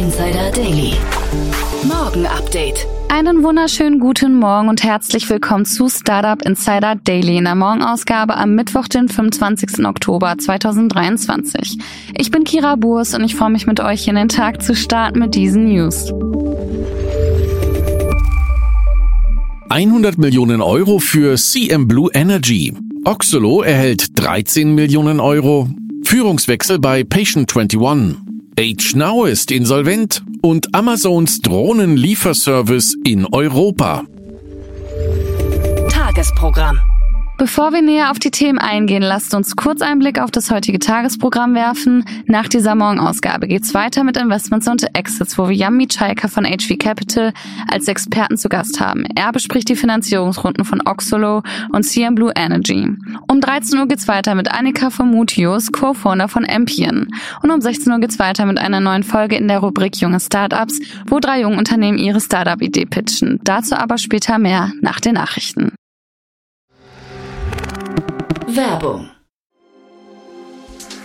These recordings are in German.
Insider Daily. Morgen Update. Einen wunderschönen guten Morgen und herzlich willkommen zu Startup Insider Daily in der Morgenausgabe am Mittwoch, den 25. Oktober 2023. Ich bin Kira Burs und ich freue mich mit euch in den Tag zu starten mit diesen News. 100 Millionen Euro für CM Blue Energy. Oxolo erhält 13 Millionen Euro. Führungswechsel bei Patient 21. HNow ist insolvent und Amazons Drohnenlieferservice in Europa. Tagesprogramm. Bevor wir näher auf die Themen eingehen, lasst uns kurz einen Blick auf das heutige Tagesprogramm werfen. Nach dieser Morgenausgabe geht's weiter mit Investments und Exits, wo wir Jan Mitschaika von HV Capital als Experten zu Gast haben. Er bespricht die Finanzierungsrunden von Oxolo und CM Blue Energy. Um 13 Uhr geht's weiter mit Annika von Mutius, Co-Founder von Ampion. Und um 16 Uhr geht's weiter mit einer neuen Folge in der Rubrik Junge Startups, wo drei junge Unternehmen ihre Startup-Idee pitchen. Dazu aber später mehr nach den Nachrichten. Werbung.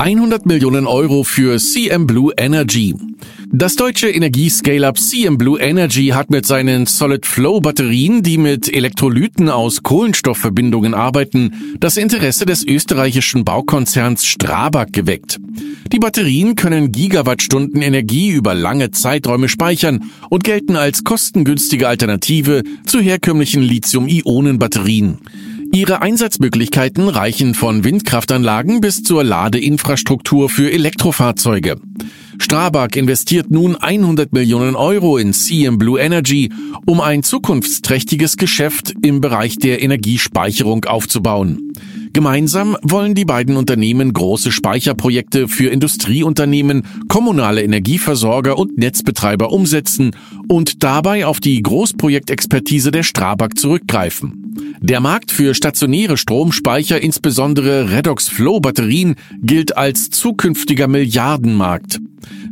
100 Millionen Euro für CM Blue Energy. Das deutsche Energie-Scale-Up CM Blue Energy hat mit seinen Solid-Flow-Batterien, die mit Elektrolyten aus Kohlenstoffverbindungen arbeiten, das Interesse des österreichischen Baukonzerns Strabag geweckt. Die Batterien können Gigawattstunden Energie über lange Zeiträume speichern und gelten als kostengünstige Alternative zu herkömmlichen Lithium-Ionen-Batterien. Ihre Einsatzmöglichkeiten reichen von Windkraftanlagen bis zur Ladeinfrastruktur für Elektrofahrzeuge. Strabag investiert nun 100 Millionen Euro in CM Blue Energy, um ein zukunftsträchtiges Geschäft im Bereich der Energiespeicherung aufzubauen. Gemeinsam wollen die beiden Unternehmen große Speicherprojekte für Industrieunternehmen, kommunale Energieversorger und Netzbetreiber umsetzen und dabei auf die Großprojektexpertise der Strabag zurückgreifen. Der Markt für stationäre Stromspeicher, insbesondere Redox Flow Batterien, gilt als zukünftiger Milliardenmarkt.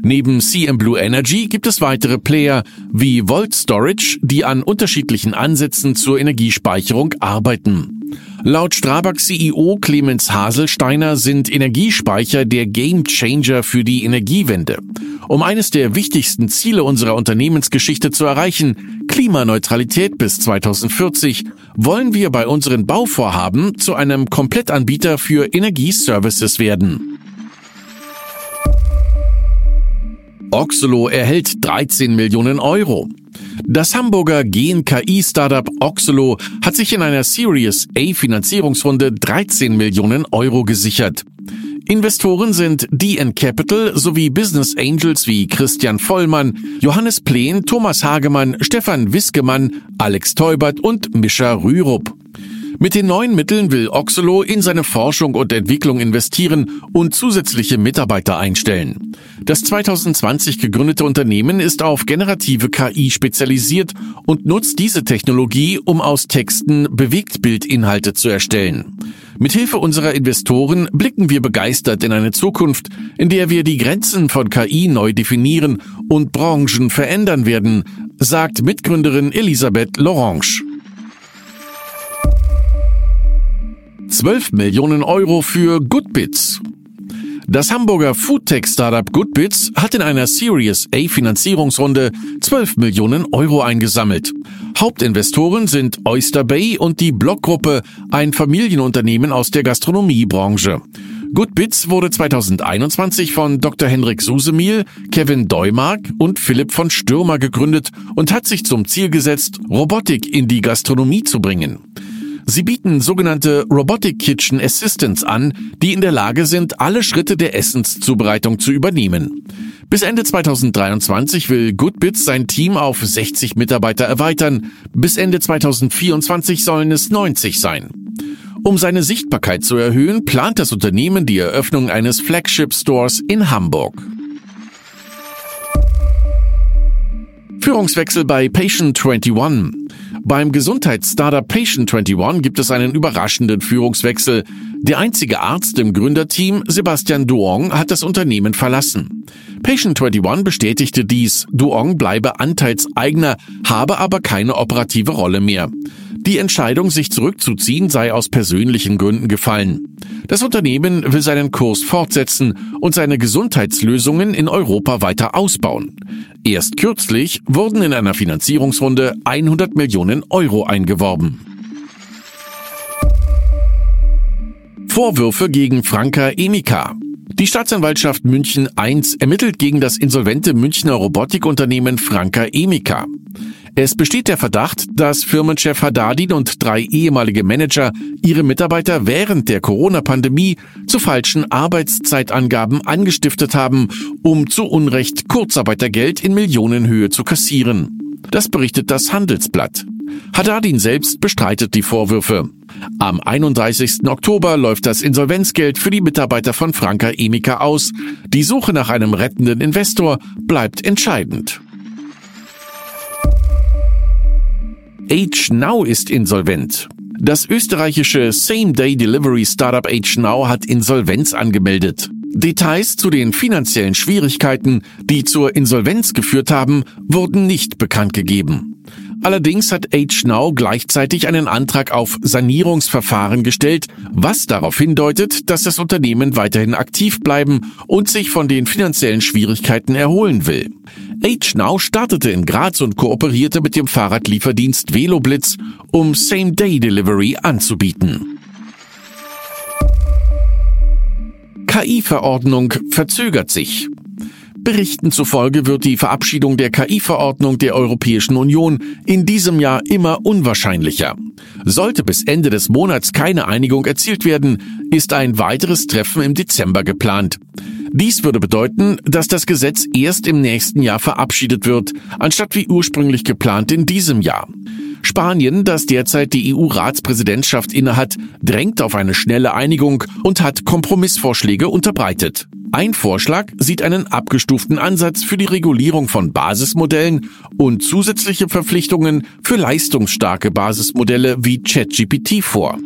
Neben CM Blue Energy gibt es weitere Player wie Volt Storage, die an unterschiedlichen Ansätzen zur Energiespeicherung arbeiten. Laut Strabag CEO Clemens Haselsteiner sind Energiespeicher der Gamechanger für die Energiewende. Um eines der wichtigsten Ziele unserer Unternehmensgeschichte zu erreichen, Klimaneutralität bis 2040, wollen wir bei unseren Bauvorhaben zu einem Komplettanbieter für Energieservices werden. Oxolo erhält 13 Millionen Euro. Das Hamburger Gen-KI-Startup Oxolo hat sich in einer Series A Finanzierungsrunde 13 Millionen Euro gesichert. Investoren sind DN Capital sowie Business Angels wie Christian Vollmann, Johannes Pleen, Thomas Hagemann, Stefan Wiskemann, Alex Teubert und Mischa Rürup. Mit den neuen Mitteln will Oxolo in seine Forschung und Entwicklung investieren und zusätzliche Mitarbeiter einstellen. Das 2020 gegründete Unternehmen ist auf generative KI spezialisiert und nutzt diese Technologie, um aus Texten Bewegtbildinhalte zu erstellen. Mithilfe unserer Investoren blicken wir begeistert in eine Zukunft, in der wir die Grenzen von KI neu definieren und Branchen verändern werden, sagt Mitgründerin Elisabeth Lorange. 12 Millionen Euro für Goodbits. Das Hamburger Foodtech-Startup Goodbits hat in einer Series A Finanzierungsrunde 12 Millionen Euro eingesammelt. Hauptinvestoren sind Oyster Bay und die Blockgruppe, ein Familienunternehmen aus der Gastronomiebranche. Goodbits wurde 2021 von Dr. Henrik Susemiel, Kevin Deumark und Philipp von Stürmer gegründet und hat sich zum Ziel gesetzt, Robotik in die Gastronomie zu bringen. Sie bieten sogenannte Robotic Kitchen Assistants an, die in der Lage sind, alle Schritte der Essenszubereitung zu übernehmen. Bis Ende 2023 will Goodbits sein Team auf 60 Mitarbeiter erweitern. Bis Ende 2024 sollen es 90 sein. Um seine Sichtbarkeit zu erhöhen, plant das Unternehmen die Eröffnung eines Flagship Stores in Hamburg. Führungswechsel bei Patient 21. Beim Gesundheitsstartup Patient 21 gibt es einen überraschenden Führungswechsel. Der einzige Arzt im Gründerteam, Sebastian Duong, hat das Unternehmen verlassen. Patient 21 bestätigte dies. Duong bleibe Anteilseigner, habe aber keine operative Rolle mehr. Die Entscheidung, sich zurückzuziehen, sei aus persönlichen Gründen gefallen. Das Unternehmen will seinen Kurs fortsetzen und seine Gesundheitslösungen in Europa weiter ausbauen. Erst kürzlich wurden in einer Finanzierungsrunde 100 Millionen Euro eingeworben. Vorwürfe gegen Franka Emika. Die Staatsanwaltschaft München I ermittelt gegen das insolvente Münchner Robotikunternehmen Franka Emika. Es besteht der Verdacht, dass Firmenchef Haddadin und drei ehemalige Manager ihre Mitarbeiter während der Corona-Pandemie zu falschen Arbeitszeitangaben angestiftet haben, um zu Unrecht Kurzarbeitergeld in Millionenhöhe zu kassieren. Das berichtet das Handelsblatt. Haddadin selbst bestreitet die Vorwürfe. Am 31. Oktober läuft das Insolvenzgeld für die Mitarbeiter von Franka Emika aus. Die Suche nach einem rettenden Investor bleibt entscheidend. HNow ist insolvent. Das österreichische Same-Day-Delivery-Startup HNow hat Insolvenz angemeldet. Details zu den finanziellen Schwierigkeiten, die zur Insolvenz geführt haben, wurden nicht bekannt gegeben. Allerdings hat HNow gleichzeitig einen Antrag auf Sanierungsverfahren gestellt, was darauf hindeutet, dass das Unternehmen weiterhin aktiv bleiben und sich von den finanziellen Schwierigkeiten erholen will. HNow startete in Graz und kooperierte mit dem Fahrradlieferdienst Veloblitz, um Same-Day-Delivery anzubieten. KI-Verordnung verzögert sich. Berichten zufolge wird die Verabschiedung der KI-Verordnung der Europäischen Union in diesem Jahr immer unwahrscheinlicher. Sollte bis Ende des Monats keine Einigung erzielt werden, ist ein weiteres Treffen im Dezember geplant. Dies würde bedeuten, dass das Gesetz erst im nächsten Jahr verabschiedet wird, anstatt wie ursprünglich geplant in diesem Jahr. Spanien, das derzeit die EU-Ratspräsidentschaft innehat, drängt auf eine schnelle Einigung und hat Kompromissvorschläge unterbreitet. Ein Vorschlag sieht einen abgestuften Ansatz für die Regulierung von Basismodellen und zusätzliche Verpflichtungen für leistungsstarke Basismodelle wie ChatGPT vor.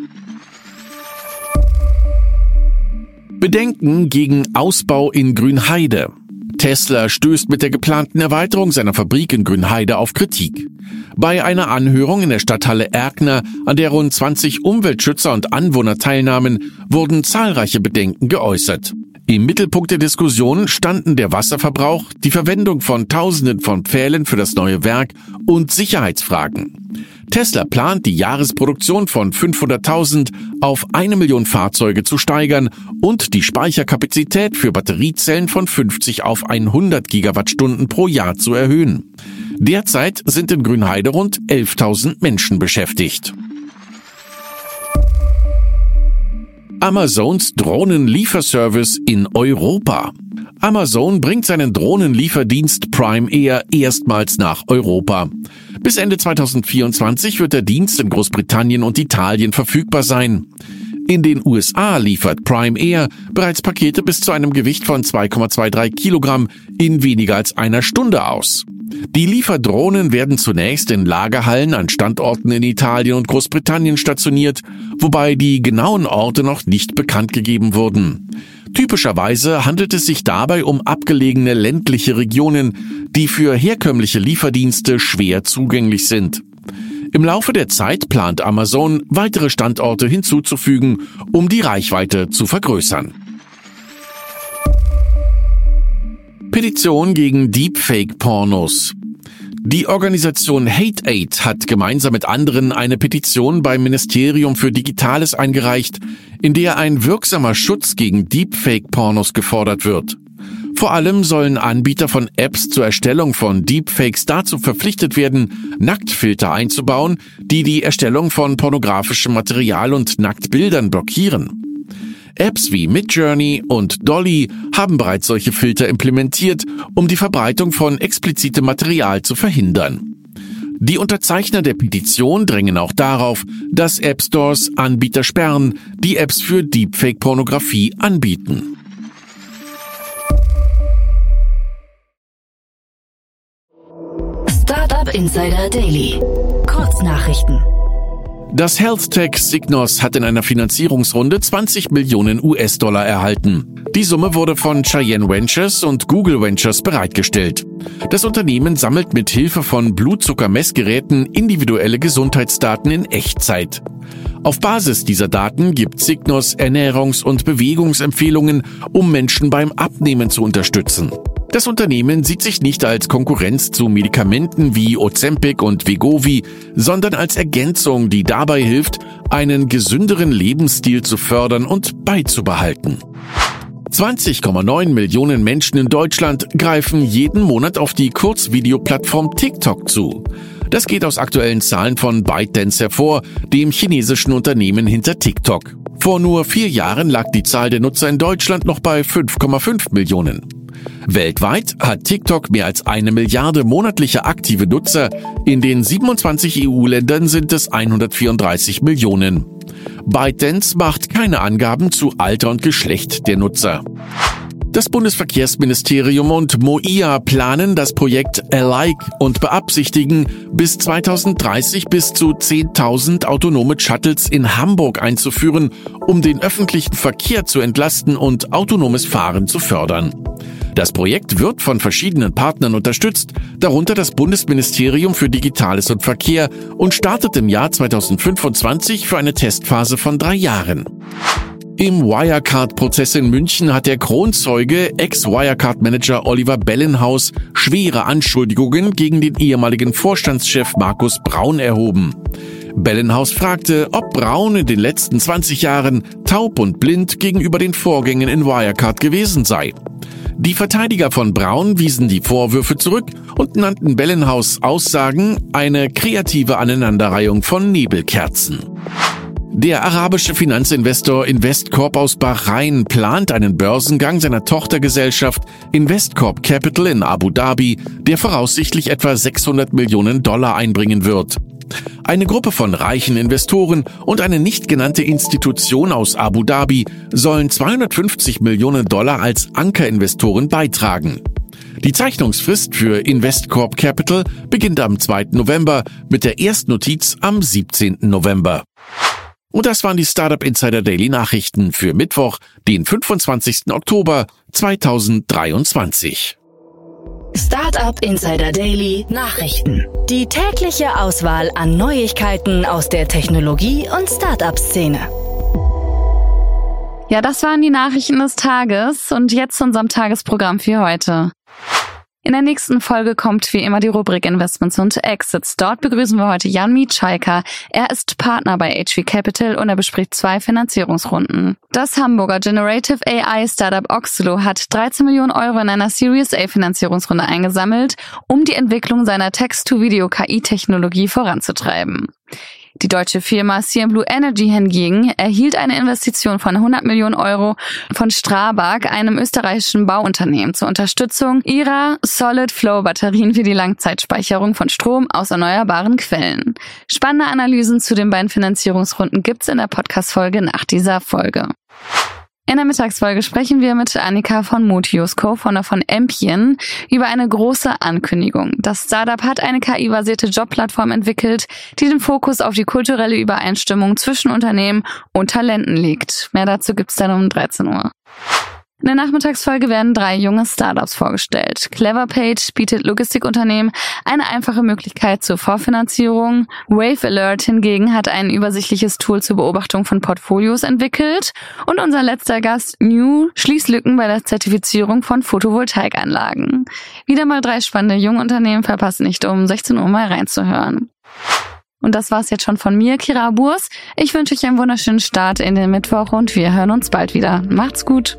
Bedenken gegen Ausbau in Grünheide. Tesla stößt mit der geplanten Erweiterung seiner Fabrik in Grünheide auf Kritik. Bei einer Anhörung in der Stadthalle Erkner, an der rund 20 Umweltschützer und Anwohner teilnahmen, wurden zahlreiche Bedenken geäußert. Im Mittelpunkt der Diskussion standen der Wasserverbrauch, die Verwendung von Tausenden von Pfählen für das neue Werk und Sicherheitsfragen. Tesla plant, die Jahresproduktion von 500.000 auf eine Million Fahrzeuge zu steigern und die Speicherkapazität für Batteriezellen von 50 auf 100 Gigawattstunden pro Jahr zu erhöhen. Derzeit sind in Grünheide rund 11.000 Menschen beschäftigt. Amazons Drohnenlieferservice in Europa. Amazon bringt seinen Drohnenlieferdienst Prime Air erstmals nach Europa. Bis Ende 2024 wird der Dienst in Großbritannien und Italien verfügbar sein. In den USA liefert Prime Air bereits Pakete bis zu einem Gewicht von 2,23 Kilogramm in weniger als einer Stunde aus. Die Lieferdrohnen werden zunächst in Lagerhallen an Standorten in Italien und Großbritannien stationiert, wobei die genauen Orte noch nicht bekannt gegeben wurden. Typischerweise handelt es sich dabei um abgelegene ländliche Regionen, die für herkömmliche Lieferdienste schwer zugänglich sind. Im Laufe der Zeit plant Amazon, weitere Standorte hinzuzufügen, um die Reichweite zu vergrößern. Petition gegen Deepfake-Pornos. Die Organisation Hate Aid hat gemeinsam mit anderen eine Petition beim Ministerium für Digitales eingereicht, in der ein wirksamer Schutz gegen Deepfake-Pornos gefordert wird. Vor allem sollen Anbieter von Apps zur Erstellung von Deepfakes dazu verpflichtet werden, Nacktfilter einzubauen, die die Erstellung von pornografischem Material und Nacktbildern blockieren. Apps wie Midjourney und Dolly haben bereits solche Filter implementiert, um die Verbreitung von explizitem Material zu verhindern. Die Unterzeichner der Petition drängen auch darauf, dass App Stores Anbieter sperren, die Apps für Deepfake-Pornografie anbieten. Startup Insider Daily. Kurznachrichten. Das Health Tech Signos hat in einer Finanzierungsrunde 20 Millionen US-Dollar erhalten. Die Summe wurde von Cheyenne Ventures und Google Ventures bereitgestellt. Das Unternehmen sammelt mit Hilfe von Blutzuckermessgeräten individuelle Gesundheitsdaten in Echtzeit. Auf Basis dieser Daten gibt Signos Ernährungs- und Bewegungsempfehlungen, um Menschen beim Abnehmen zu unterstützen. Das Unternehmen sieht sich nicht als Konkurrenz zu Medikamenten wie Ozempic und Vegovi, sondern als Ergänzung, die dabei hilft, einen gesünderen Lebensstil zu fördern und beizubehalten. 20,9 Millionen Menschen in Deutschland greifen jeden Monat auf die Kurzvideoplattform TikTok zu. Das geht aus aktuellen Zahlen von ByteDance hervor, dem chinesischen Unternehmen hinter TikTok. Vor nur vier Jahren lag die Zahl der Nutzer in Deutschland noch bei 5,5 Millionen. Weltweit hat TikTok mehr als eine Milliarde monatliche aktive Nutzer. In den 27 EU-Ländern sind es 134 Millionen. ByteDance macht keine Angaben zu Alter und Geschlecht der Nutzer. Das Bundesverkehrsministerium und MOIA planen das Projekt Alike und beabsichtigen, bis 2030 bis zu 10.000 autonome Shuttles in Hamburg einzuführen, um den öffentlichen Verkehr zu entlasten und autonomes Fahren zu fördern. Das Projekt wird von verschiedenen Partnern unterstützt, darunter das Bundesministerium für Digitales und Verkehr und startet im Jahr 2025 für eine Testphase von drei Jahren. Im Wirecard-Prozess in München hat der Kronzeuge Ex-Wirecard-Manager Oliver Bellenhaus schwere Anschuldigungen gegen den ehemaligen Vorstandschef Markus Braun erhoben. Bellenhaus fragte, ob Braun in den letzten 20 Jahren taub und blind gegenüber den Vorgängen in Wirecard gewesen sei. Die Verteidiger von Braun wiesen die Vorwürfe zurück und nannten Bellenhaus Aussagen eine kreative Aneinanderreihung von Nebelkerzen. Der arabische Finanzinvestor Investcorp aus Bahrain plant einen Börsengang seiner Tochtergesellschaft Investcorp Capital in Abu Dhabi, der voraussichtlich etwa 600 Millionen Dollar einbringen wird. Eine Gruppe von reichen Investoren und eine nicht genannte Institution aus Abu Dhabi sollen 250 Millionen Dollar als Ankerinvestoren beitragen. Die Zeichnungsfrist für Investcorp Capital beginnt am 2. November mit der Erstnotiz am 17. November. Und das waren die Startup Insider Daily Nachrichten für Mittwoch, den 25. Oktober 2023. Startup Insider Daily Nachrichten. Die tägliche Auswahl an Neuigkeiten aus der Technologie- und Startup-Szene. Ja, das waren die Nachrichten des Tages und jetzt zu unserem Tagesprogramm für heute. In der nächsten Folge kommt wie immer die Rubrik Investments und Exits. Dort begrüßen wir heute Jan Mietschaiker. Er ist Partner bei HV Capital und er bespricht zwei Finanzierungsrunden. Das Hamburger Generative AI Startup Oxelo hat 13 Millionen Euro in einer Series A Finanzierungsrunde eingesammelt, um die Entwicklung seiner Text-to-Video-KI-Technologie voranzutreiben. Die deutsche Firma CM Blue Energy hingegen erhielt eine Investition von 100 Millionen Euro von Strabag, einem österreichischen Bauunternehmen, zur Unterstützung ihrer Solid Flow Batterien für die Langzeitspeicherung von Strom aus erneuerbaren Quellen. Spannende Analysen zu den beiden Finanzierungsrunden gibt's in der Podcast-Folge nach dieser Folge. In der Mittagsfolge sprechen wir mit Annika von Motius, Co-Founder von Empien, über eine große Ankündigung. Das Startup hat eine KI-basierte Jobplattform entwickelt, die den Fokus auf die kulturelle Übereinstimmung zwischen Unternehmen und Talenten legt. Mehr dazu gibt's dann um 13 Uhr. In der Nachmittagsfolge werden drei junge Startups vorgestellt. Cleverpage bietet Logistikunternehmen eine einfache Möglichkeit zur Vorfinanzierung. Wave Alert hingegen hat ein übersichtliches Tool zur Beobachtung von Portfolios entwickelt. Und unser letzter Gast, New, schließt Lücken bei der Zertifizierung von Photovoltaikanlagen. Wieder mal drei spannende Jungunternehmen, verpasst nicht um 16 Uhr mal reinzuhören. Und das war's jetzt schon von mir, Kira Burs. Ich wünsche euch einen wunderschönen Start in den Mittwoch und wir hören uns bald wieder. Macht's gut!